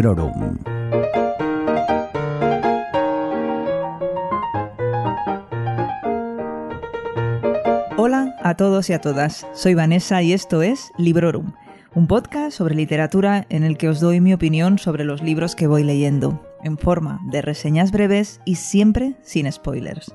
Librorum. Hola a todos y a todas, soy Vanessa y esto es Librorum, un podcast sobre literatura en el que os doy mi opinión sobre los libros que voy leyendo, en forma de reseñas breves y siempre sin spoilers.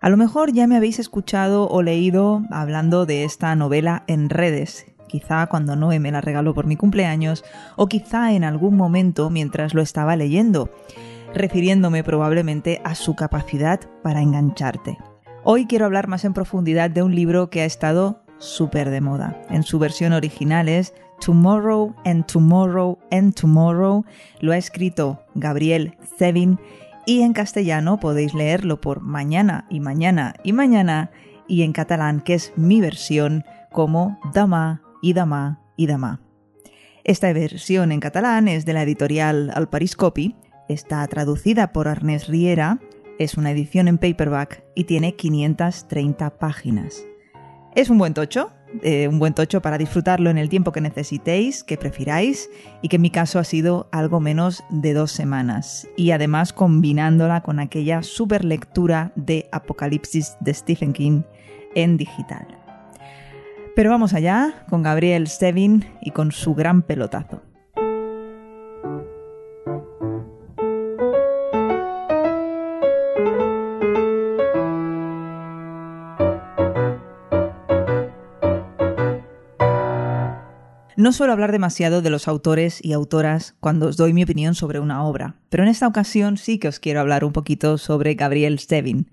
A lo mejor ya me habéis escuchado o leído hablando de esta novela en redes, quizá cuando Noé me la regaló por mi cumpleaños, o quizá en algún momento mientras lo estaba leyendo, refiriéndome probablemente a su capacidad para engancharte. Hoy quiero hablar más en profundidad de un libro que ha estado súper de moda. En su versión original es Tomorrow and Tomorrow and Tomorrow. Lo ha escrito Gabriel Zevin y en castellano podéis leerlo por mañana y mañana y mañana y en catalán, que es mi versión, como Dama y Dama y Dama. Esta versión en catalán es de la editorial Alpariscopi, está traducida por Ernest Riera, es una edición en paperback y tiene 530 páginas. Es un buen tocho, eh, un buen tocho para disfrutarlo en el tiempo que necesitéis, que prefiráis, y que en mi caso ha sido algo menos de dos semanas. Y además combinándola con aquella super lectura de Apocalipsis de Stephen King en digital. Pero vamos allá con Gabriel Stevin y con su gran pelotazo. No suelo hablar demasiado de los autores y autoras cuando os doy mi opinión sobre una obra, pero en esta ocasión sí que os quiero hablar un poquito sobre Gabrielle Stevin.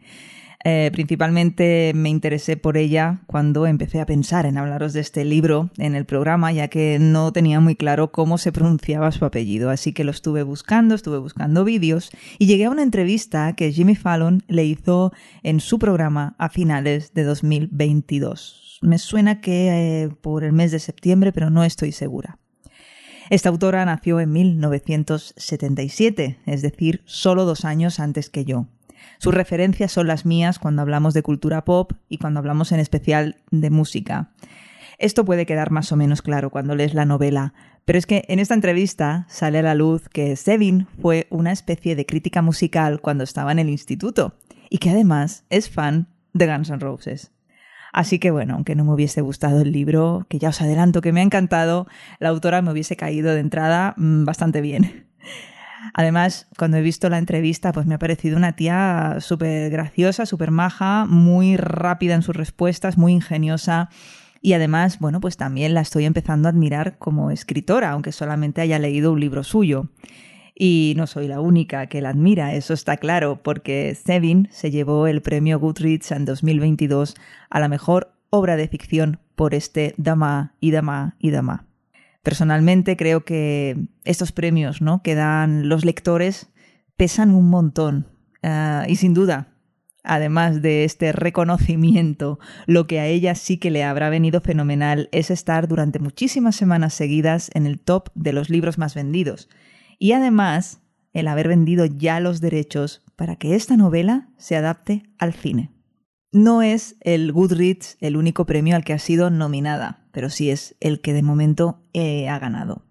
Eh, principalmente me interesé por ella cuando empecé a pensar en hablaros de este libro en el programa, ya que no tenía muy claro cómo se pronunciaba su apellido, así que lo estuve buscando, estuve buscando vídeos y llegué a una entrevista que Jimmy Fallon le hizo en su programa a finales de 2022 me suena que eh, por el mes de septiembre, pero no estoy segura. Esta autora nació en 1977, es decir, solo dos años antes que yo. Sus referencias son las mías cuando hablamos de cultura pop y cuando hablamos en especial de música. Esto puede quedar más o menos claro cuando lees la novela, pero es que en esta entrevista sale a la luz que Sevin fue una especie de crítica musical cuando estaba en el instituto y que además es fan de Guns N' Roses. Así que bueno, aunque no me hubiese gustado el libro, que ya os adelanto que me ha encantado, la autora me hubiese caído de entrada mm, bastante bien. Además, cuando he visto la entrevista, pues me ha parecido una tía súper graciosa, súper maja, muy rápida en sus respuestas, muy ingeniosa. Y además, bueno, pues también la estoy empezando a admirar como escritora, aunque solamente haya leído un libro suyo. Y no soy la única que la admira, eso está claro, porque Sevin se llevó el premio Goodreads en 2022 a la mejor obra de ficción por este Dama y Dama y Dama. Personalmente creo que estos premios ¿no? que dan los lectores pesan un montón. Ah, y sin duda, además de este reconocimiento, lo que a ella sí que le habrá venido fenomenal es estar durante muchísimas semanas seguidas en el top de los libros más vendidos y además el haber vendido ya los derechos para que esta novela se adapte al cine. No es el Goodreads el único premio al que ha sido nominada, pero sí es el que de momento eh, ha ganado.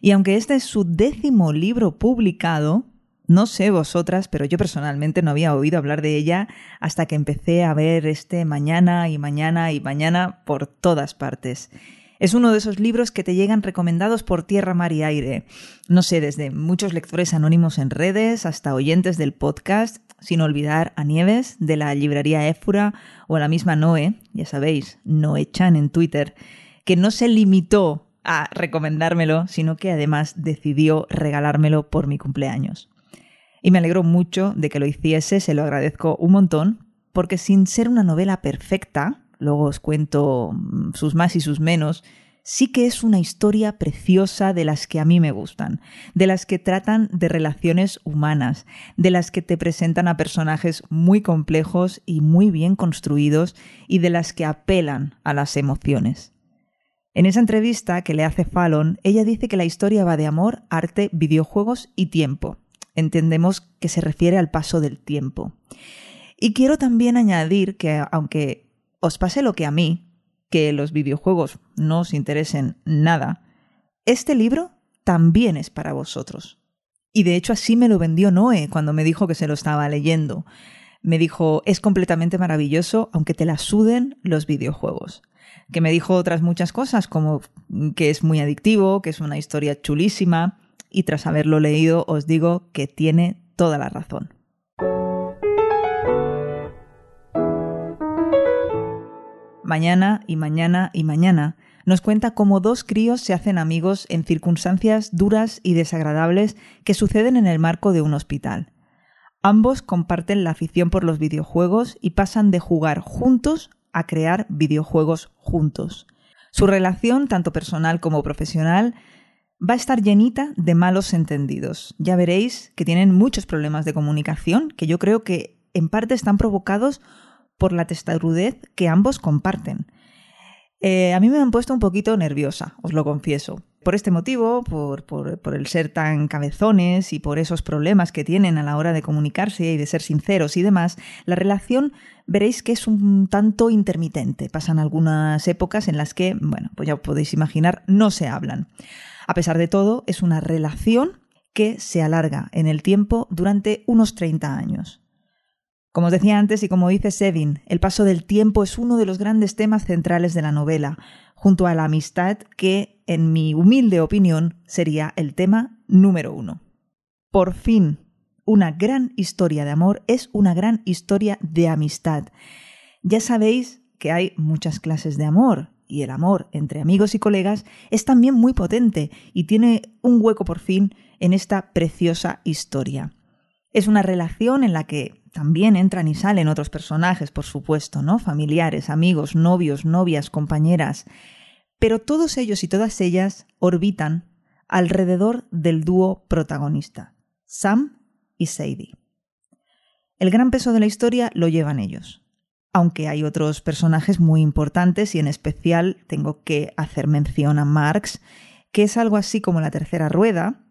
Y aunque este es su décimo libro publicado, no sé vosotras, pero yo personalmente no había oído hablar de ella hasta que empecé a ver este mañana y mañana y mañana por todas partes. Es uno de esos libros que te llegan recomendados por tierra, mar y aire. No sé, desde muchos lectores anónimos en redes hasta oyentes del podcast, sin olvidar a Nieves de la librería Éfura o a la misma Noé, ya sabéis, Noé Chan en Twitter, que no se limitó a recomendármelo, sino que además decidió regalármelo por mi cumpleaños. Y me alegro mucho de que lo hiciese, se lo agradezco un montón, porque sin ser una novela perfecta, luego os cuento mm, sus más y sus menos, sí que es una historia preciosa de las que a mí me gustan, de las que tratan de relaciones humanas, de las que te presentan a personajes muy complejos y muy bien construidos y de las que apelan a las emociones. En esa entrevista que le hace Fallon, ella dice que la historia va de amor, arte, videojuegos y tiempo. Entendemos que se refiere al paso del tiempo. Y quiero también añadir que, aunque os pase lo que a mí, que los videojuegos no os interesen nada, este libro también es para vosotros. Y de hecho así me lo vendió Noé cuando me dijo que se lo estaba leyendo. Me dijo, es completamente maravilloso, aunque te la suden los videojuegos. Que me dijo otras muchas cosas, como que es muy adictivo, que es una historia chulísima, y tras haberlo leído os digo que tiene toda la razón. Mañana y mañana y mañana nos cuenta cómo dos críos se hacen amigos en circunstancias duras y desagradables que suceden en el marco de un hospital. Ambos comparten la afición por los videojuegos y pasan de jugar juntos a crear videojuegos juntos. Su relación, tanto personal como profesional, va a estar llenita de malos entendidos. Ya veréis que tienen muchos problemas de comunicación que yo creo que en parte están provocados por la testarudez que ambos comparten. Eh, a mí me han puesto un poquito nerviosa, os lo confieso. Por este motivo, por, el ser tan cabezones y por esos problemas que tienen a la hora de comunicarse y de ser sinceros y demás, la relación veréis que es un tanto intermitente. Pasan algunas épocas en las que, bueno, pues ya podéis imaginar, no se hablan. A pesar de todo, es una relación que se alarga en el tiempo durante unos 30 años. Como os decía antes y como dice Sevin, el paso del tiempo es uno de los grandes temas centrales de la novela, junto a la amistad que, en mi humilde opinión, sería el tema número uno. Por fin, una gran historia de amor es una gran historia de amistad. Ya sabéis que hay muchas clases de amor, y el amor entre amigos y colegas es también muy potente y tiene un hueco por fin en esta preciosa historia. Es una relación en la que también entran y salen otros personajes, por supuesto, ¿no? Familiares, amigos, novios, novias, compañeras. Pero todos ellos y todas ellas orbitan alrededor del dúo protagonista, Sam y Sadie. El gran peso de la historia lo llevan ellos, aunque hay otros personajes muy importantes y en especial tengo que hacer mención a Marx, que es algo así como la tercera rueda,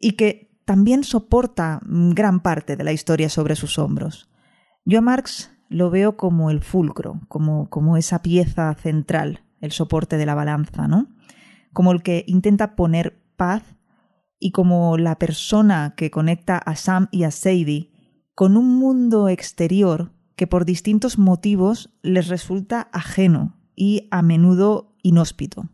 y que también soporta gran parte de la historia sobre sus hombros. Yo a Marx lo veo como el fulcro, como, como esa pieza central, el soporte de la balanza, ¿no? Como el que intenta poner paz y como la persona que conecta a Sam y a Sadie con un mundo exterior que por distintos motivos les resulta ajeno y a menudo inhóspito.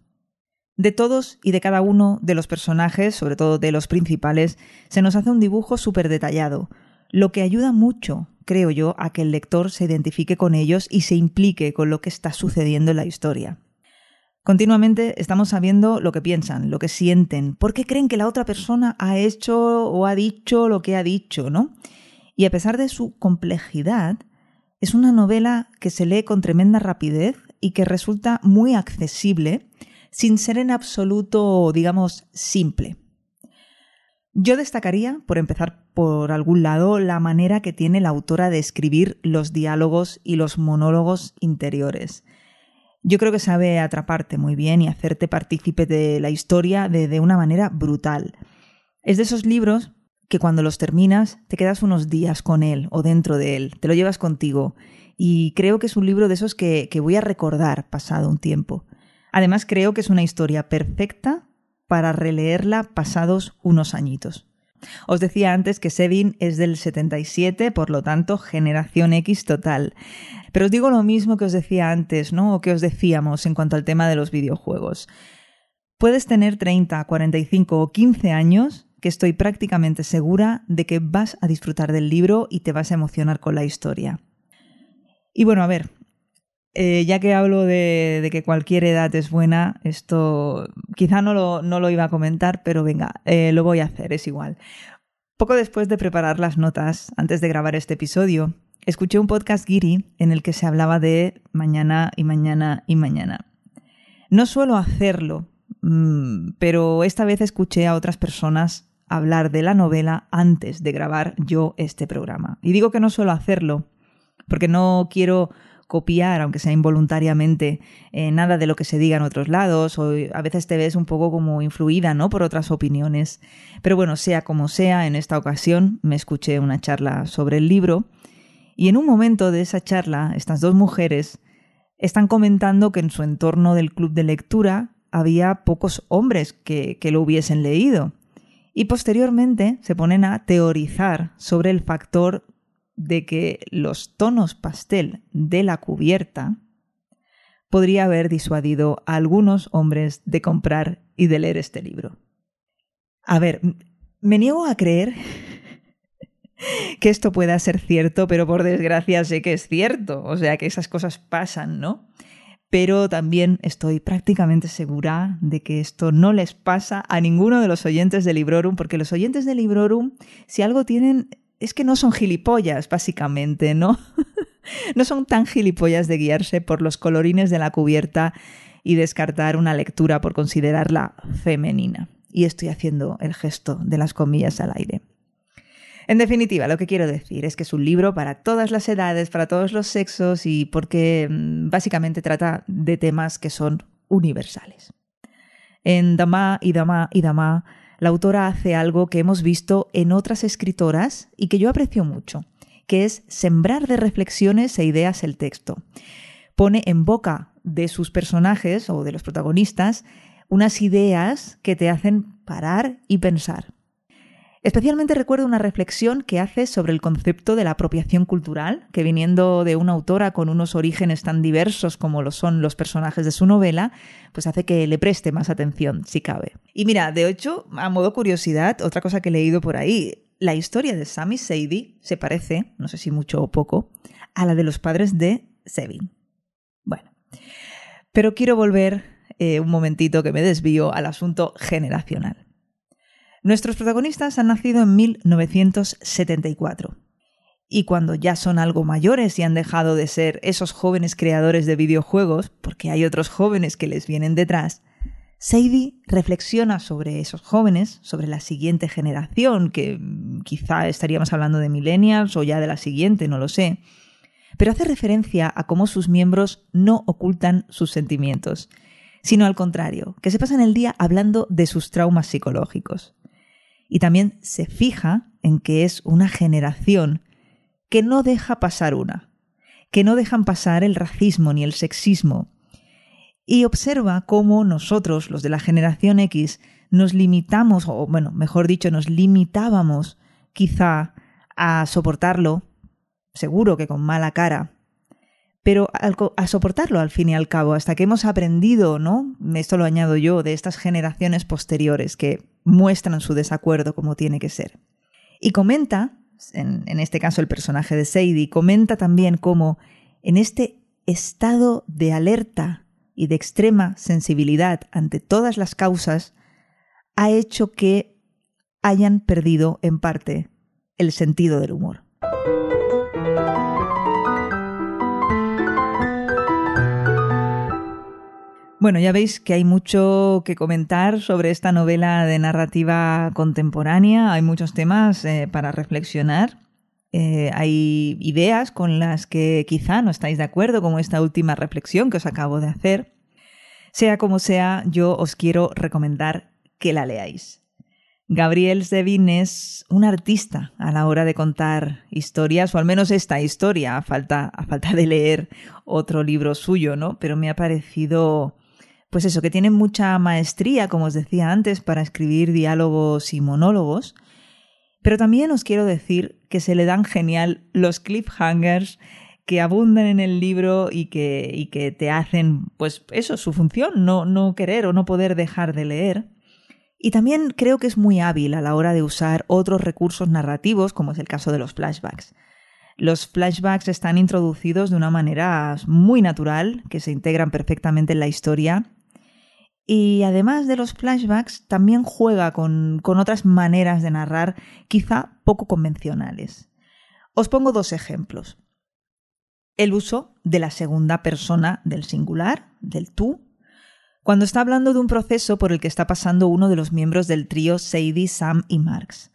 De todos y de cada uno de los personajes, sobre todo de los principales, se nos hace un dibujo súper detallado, lo que ayuda mucho, creo yo, a que el lector se identifique con ellos y se implique con lo que está sucediendo en la historia. Continuamente estamos sabiendo lo que piensan, lo que sienten, por qué creen que la otra persona ha hecho o ha dicho lo que ha dicho, ¿no? Y a pesar de su complejidad, es una novela que se lee con tremenda rapidez y que resulta muy accesible sin ser en absoluto, digamos, simple. Yo destacaría, por empezar por algún lado, la manera que tiene la autora de escribir los diálogos y los monólogos interiores. Yo creo que sabe atraparte muy bien y hacerte partícipe de la historia de, de una manera brutal. Es de esos libros que cuando los terminas te quedas unos días con él o dentro de él, te lo llevas contigo. Y creo que es un libro de esos que, que voy a recordar pasado un tiempo. Además, creo que es una historia perfecta para releerla pasados unos añitos. Os decía antes que Sevin es del 77, por lo tanto, generación X total. Pero os digo lo mismo que os decía antes, ¿no? O que os decíamos en cuanto al tema de los videojuegos. Puedes tener 30, 45 o 15 años que estoy prácticamente segura de que vas a disfrutar del libro y te vas a emocionar con la historia. Y bueno, a ver, eh, ya que hablo de, que cualquier edad es buena, esto quizá no lo, no lo iba a comentar, pero venga, eh, lo voy a hacer, es igual. Poco después de preparar las notas, antes de grabar este episodio, escuché un podcast Giri en el que se hablaba de mañana y mañana y mañana. No suelo hacerlo, mm, pero esta vez escuché a otras personas hablar de la novela antes de grabar yo este programa. Y digo que no suelo hacerlo porque no quiero copiar, aunque sea involuntariamente, eh, nada de lo que se diga en otros lados, o a veces te ves un poco como influida, ¿no? Por otras opiniones. Pero bueno, sea como sea, en esta ocasión me escuché una charla sobre el libro, y en un momento de esa charla, estas dos mujeres están comentando que en su entorno del club de lectura había pocos hombres que, que lo hubiesen leído. Y posteriormente se ponen a teorizar sobre el factor de que los tonos pastel de la cubierta podría haber disuadido a algunos hombres de comprar y de leer este libro. A ver, me niego a creer que esto pueda ser cierto, pero por desgracia sé que es cierto, o sea que esas cosas pasan, ¿no? Pero también estoy prácticamente segura de que esto no les pasa a ninguno de los oyentes de Librorum, porque los oyentes de Librorum, si algo tienen, es que no son gilipollas, básicamente, ¿no? no son tan gilipollas de guiarse por los colorines de la cubierta y descartar una lectura por considerarla femenina. Y estoy haciendo el gesto de las comillas al aire. En definitiva, lo que quiero decir es que es un libro para todas las edades, para todos los sexos y porque mm, básicamente trata de temas que son universales. En Dama y Dama y Dama, la autora hace algo que hemos visto en otras escritoras y que yo aprecio mucho, que es sembrar de reflexiones e ideas el texto. Pone en boca de sus personajes o de los protagonistas unas ideas que te hacen parar y pensar. Especialmente recuerdo una reflexión que hace sobre el concepto de la apropiación cultural, que viniendo de una autora con unos orígenes tan diversos como lo son los personajes de su novela, pues hace que le preste más atención, si cabe. Y mira, de hecho, a modo curiosidad, otra cosa que he leído por ahí, la historia de Sami Sadie se parece, no sé si mucho o poco, a la de los padres de Sevin. Bueno, pero quiero volver eh, un momentito que me desvío al asunto generacional. Nuestros protagonistas han nacido en 1974. Y cuando ya son algo mayores y han dejado de ser esos jóvenes creadores de videojuegos, porque hay otros jóvenes que les vienen detrás, Sadie reflexiona sobre esos jóvenes, sobre la siguiente generación, que quizá estaríamos hablando de millennials o ya de la siguiente, no lo sé, pero hace referencia a cómo sus miembros no ocultan sus sentimientos, sino al contrario, que se pasan el día hablando de sus traumas psicológicos. Y también se fija en que es una generación que no deja pasar una, que no dejan pasar el racismo ni el sexismo, y observa cómo nosotros, los de la generación X, nos limitamos, o bueno, mejor dicho, nos limitábamos quizá a soportarlo, seguro que con mala cara, pero a soportarlo al fin y al cabo, hasta que hemos aprendido, ¿no? Esto lo añado yo, de estas generaciones posteriores que muestran su desacuerdo como tiene que ser. Y comenta, en, en este caso el personaje de Sadie, comenta también cómo en este estado de alerta y de extrema sensibilidad ante todas las causas, ha hecho que hayan perdido en parte el sentido del humor. Bueno, ya veis que hay mucho que comentar sobre esta novela de narrativa contemporánea, hay muchos temas eh, para reflexionar. Eh, hay ideas con las que quizá no estáis de acuerdo, como esta última reflexión que os acabo de hacer. Sea como sea, yo os quiero recomendar que la leáis. Gabriel Zevin es un artista a la hora de contar historias, o al menos esta historia, a falta, a falta de leer otro libro suyo, ¿no? Pero me ha parecido pues eso, que tiene mucha maestría, como os decía antes, para escribir diálogos y monólogos. Pero también os quiero decir que se le dan genial los cliffhangers que abundan en el libro y que, y que te hacen, pues eso, su función, no, no querer o no poder dejar de leer. Y también creo que es muy hábil a la hora de usar otros recursos narrativos, como es el caso de los flashbacks. Los flashbacks están introducidos de una manera muy natural, que se integran perfectamente en la historia y además de los flashbacks, también juega con, con otras maneras de narrar quizá poco convencionales. Os pongo dos ejemplos. El uso de la segunda persona del singular, del tú, cuando está hablando de un proceso por el que está pasando uno de los miembros del trío Sadie, Sam y Marx.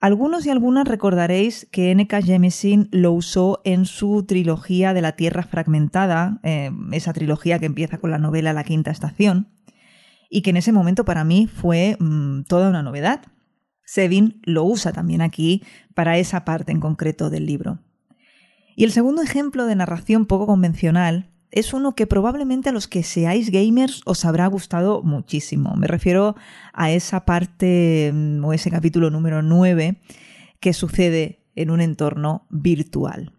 Algunos y algunas recordaréis que N.K. Jemisin lo usó en su trilogía de la Tierra Fragmentada, eh, esa trilogía que empieza con la novela La Quinta Estación, y que en ese momento para mí fue mm, toda una novedad. Sevin lo usa también aquí para esa parte en concreto del libro. Y el segundo ejemplo de narración poco convencional es uno que probablemente a los que seáis gamers os habrá gustado muchísimo. Me refiero a esa parte mm, o ese capítulo número 9 que sucede en un entorno virtual.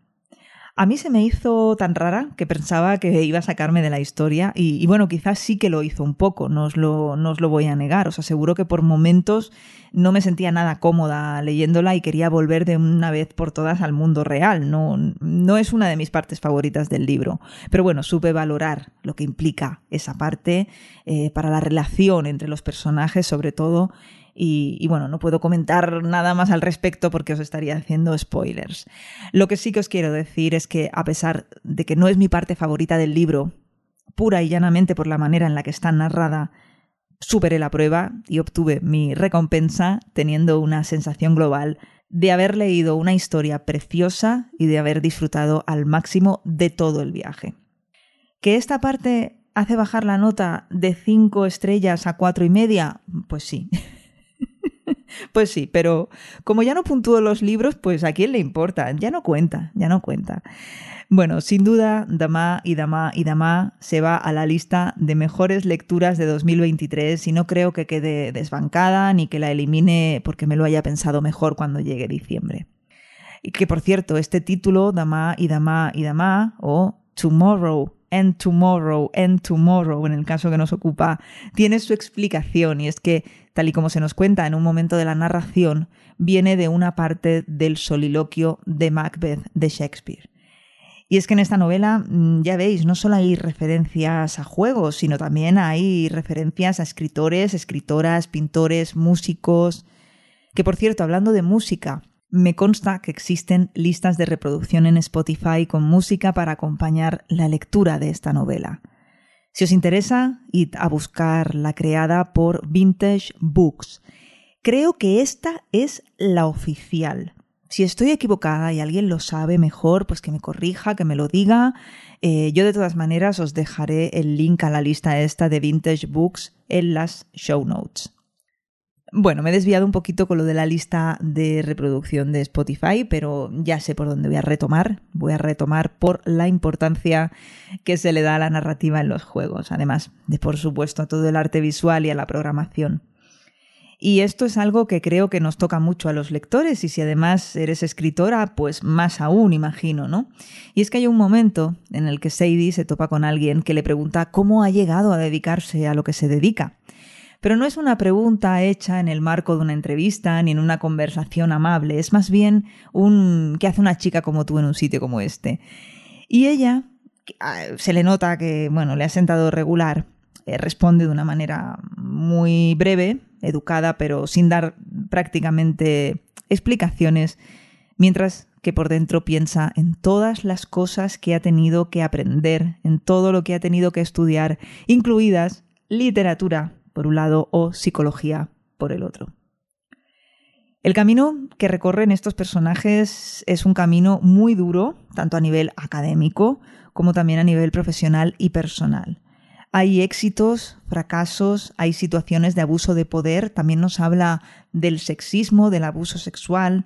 A mí se me hizo tan rara que pensaba que iba a sacarme de la historia y, bueno, quizás sí que lo hizo un poco, no os, lo, no os lo voy a negar. Os aseguro que por momentos no me sentía nada cómoda leyéndola y quería volver de una vez por todas al mundo real. No, no es una de mis partes favoritas del libro, pero bueno, supe valorar lo que implica esa parte eh, para la relación entre los personajes sobre todo y, bueno, no puedo comentar nada más al respecto porque os estaría haciendo spoilers. Lo que sí que os quiero decir es que a pesar de que no es mi parte favorita del libro, pura y llanamente por la manera en la que está narrada, superé la prueba y obtuve mi recompensa teniendo una sensación global de haber leído una historia preciosa y de haber disfrutado al máximo de todo el viaje. Que esta parte hace bajar la nota de 5 estrellas a cuatro y media, pues sí. Pues sí, pero como ya no puntúo los libros, pues a quién le importa, ya no cuenta, ya no cuenta. Bueno, sin duda, Dama y Dama y Dama se va a la lista de mejores lecturas de 2023 y no creo que quede desbancada ni que la elimine porque me lo haya pensado mejor cuando llegue diciembre. Y que por cierto, este título, Dama y Dama y Dama, o Tomorrow and Tomorrow and Tomorrow, en el caso que nos ocupa, tiene su explicación y es que tal y como se nos cuenta en un momento de la narración, viene de una parte del soliloquio de Macbeth de Shakespeare. Y es que en esta novela, mm, ya veis, no solo hay referencias a juegos, sino también hay referencias a escritores, escritoras, pintores, músicos. Que por cierto, hablando de música, me consta que existen listas de reproducción en Spotify con música para acompañar la lectura de esta novela. Si os interesa, id a buscar la creada por Vintage Books. Creo que esta es la oficial. Si estoy equivocada y alguien lo sabe mejor, pues que me corrija, que me lo diga. Eh, yo de todas maneras os dejaré el link a la lista esta de Vintage Books en las show notes. Bueno, me he desviado un poquito con lo de la lista de reproducción de Spotify, pero ya sé por dónde voy a retomar. Voy a retomar por la importancia que se le da a la narrativa en los juegos, además de, por supuesto, a todo el arte visual y a la programación. Y esto es algo que creo que nos toca mucho a los lectores y si además eres escritora, pues más aún, imagino, ¿no? Y es que hay un momento en el que Sadie se topa con alguien que le pregunta cómo ha llegado a dedicarse a lo que se dedica. Pero no es una pregunta hecha en el marco de una entrevista ni en una conversación amable, es más bien un ¿qué hace una chica como tú en un sitio como este? Y ella ah, se le nota que, bueno, le ha sentado regular, eh, responde de una manera muy breve, educada, pero sin dar prácticamente explicaciones, mientras que por dentro piensa en todas las cosas que ha tenido que aprender, en todo lo que ha tenido que estudiar, incluidas literatura, por un lado, o psicología por el otro. El camino que recorren estos personajes es un camino muy duro, tanto a nivel académico como también a nivel profesional y personal. Hay éxitos, fracasos, hay situaciones de abuso de poder, también nos habla del sexismo, del abuso sexual.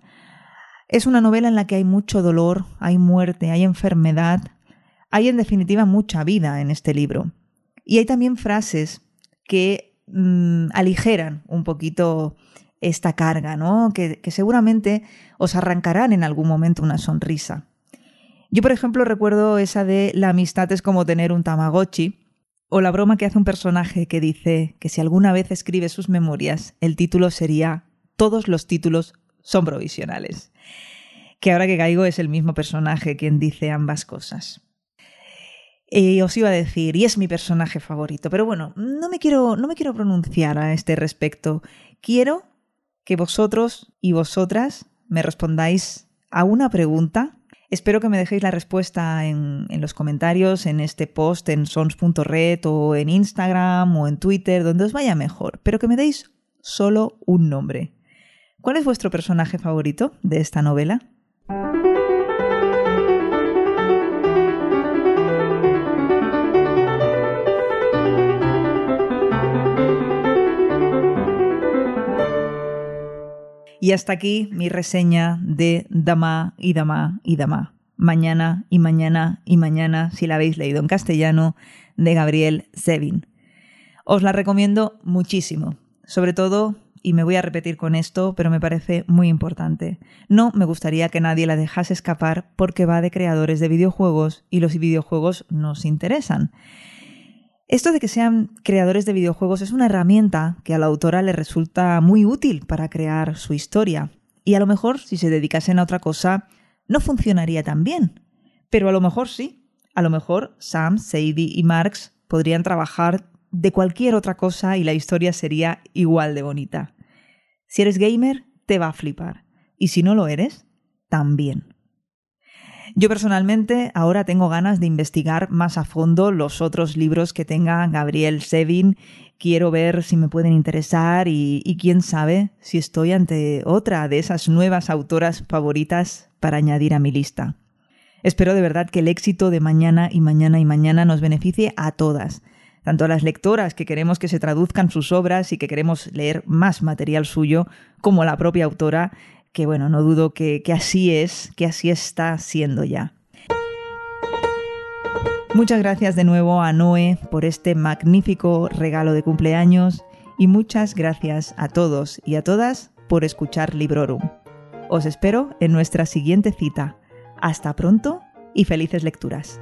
Es una novela en la que hay mucho dolor, hay muerte, hay enfermedad, hay en definitiva mucha vida en este libro. Y hay también frases que Mm, aligeran un poquito esta carga, ¿no? Que, que seguramente os arrancarán en algún momento una sonrisa. Yo, por ejemplo, recuerdo esa de la amistad es como tener un Tamagotchi, o la broma que hace un personaje que dice que si alguna vez escribe sus memorias, el título sería Todos los títulos son provisionales. Que ahora que caigo es el mismo personaje quien dice ambas cosas. Eh, os iba a decir, y es mi personaje favorito, pero bueno, no me, quiero, no me quiero pronunciar a este respecto. Quiero que vosotros y vosotras me respondáis a una pregunta. Espero que me dejéis la respuesta en, en los comentarios, en este post, en sons.red o en Instagram o en Twitter, donde os vaya mejor, pero que me deis solo un nombre. ¿Cuál es vuestro personaje favorito de esta novela? Y hasta aquí mi reseña de Dama y Dama y Dama. Mañana y mañana y mañana, si la habéis leído en castellano, de Gabriel Zevin. Os la recomiendo muchísimo, sobre todo, y me voy a repetir con esto, pero me parece muy importante. No me gustaría que nadie la dejase escapar porque va de creadores de videojuegos y los videojuegos nos interesan. Esto de que sean creadores de videojuegos es una herramienta que a la autora le resulta muy útil para crear su historia. Y a lo mejor, si se dedicasen a otra cosa, no funcionaría tan bien. Pero a lo mejor sí. A lo mejor Sam, Sadie y Marx podrían trabajar de cualquier otra cosa y la historia sería igual de bonita. Si eres gamer, te va a flipar. Y si no lo eres, también. Yo personalmente ahora tengo ganas de investigar más a fondo los otros libros que tenga Gabriel Sevin. Quiero ver si me pueden interesar y, y, quién sabe si estoy ante otra de esas nuevas autoras favoritas para añadir a mi lista. Espero de verdad que el éxito de mañana y mañana y mañana nos beneficie a todas, tanto a las lectoras que queremos que se traduzcan sus obras y que queremos leer más material suyo, como a la propia autora que bueno, no dudo que, que así es, que así está siendo ya. Muchas gracias de nuevo a Noé por este magnífico regalo de cumpleaños y muchas gracias a todos y a todas por escuchar Librorum. Os espero en nuestra siguiente cita. Hasta pronto y felices lecturas.